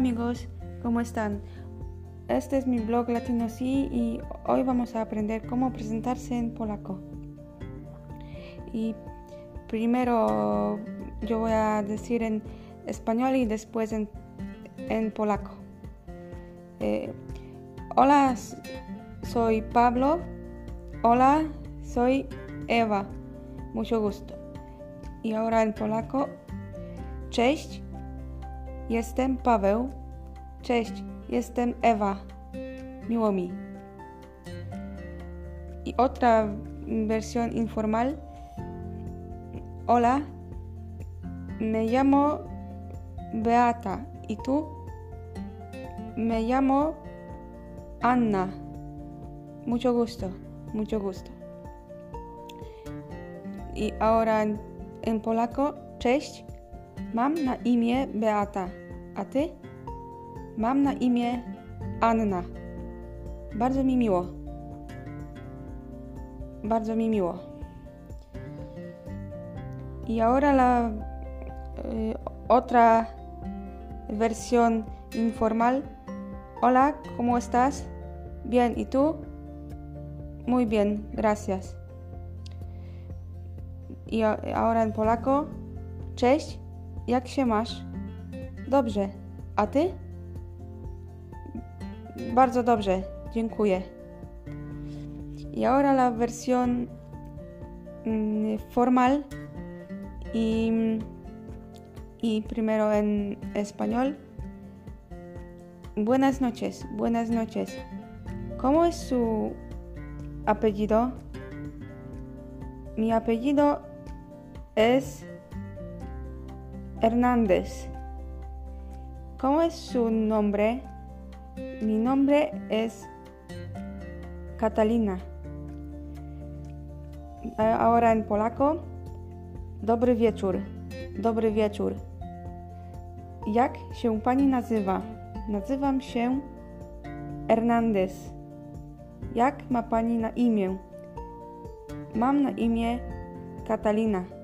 amigos, ¿cómo están? Este es mi blog Latino Sí y hoy vamos a aprender cómo presentarse en polaco. Y primero yo voy a decir en español y después en, polaco. Eh, hola, soy Pablo. Hola, soy Eva. Mucho gusto. Y ahora en polaco. Cześć, jestem Paweł. Cześć, jestem Ewa. Miło mi. Y otra versión informal. Hola, me llamo Beata. ¿Y tú? Me llamo Anna. Mucho gusto, mucho gusto. Y ahora en polaco, cześć. Mam na imię Beata. A ty? Mam na imię Anna. Bardzo mi miło. Bardzo mi miło. Y ahora la eh, otra versión informal. Hola, ¿cómo estás? Bien, ¿y tú? Muy bien, gracias. Y ahora en polaco. Cześć, jak się masz? Dobrze, a ty? Bardzo dobrze, dziękuję. Y ahora la versión mm, formal y, y primero en español. Buenas noches, buenas noches. ¿Cómo es su apellido? Mi apellido es Hernández. ¿Cómo es su nombre? Mi nombre es Catalina. Ahora en polaco. Dobry wieczór. Dobry wieczór. Jak się pani nazywa? Nazywam się Hernandez. Jak ma pani na imię? Mam na imię Catalina.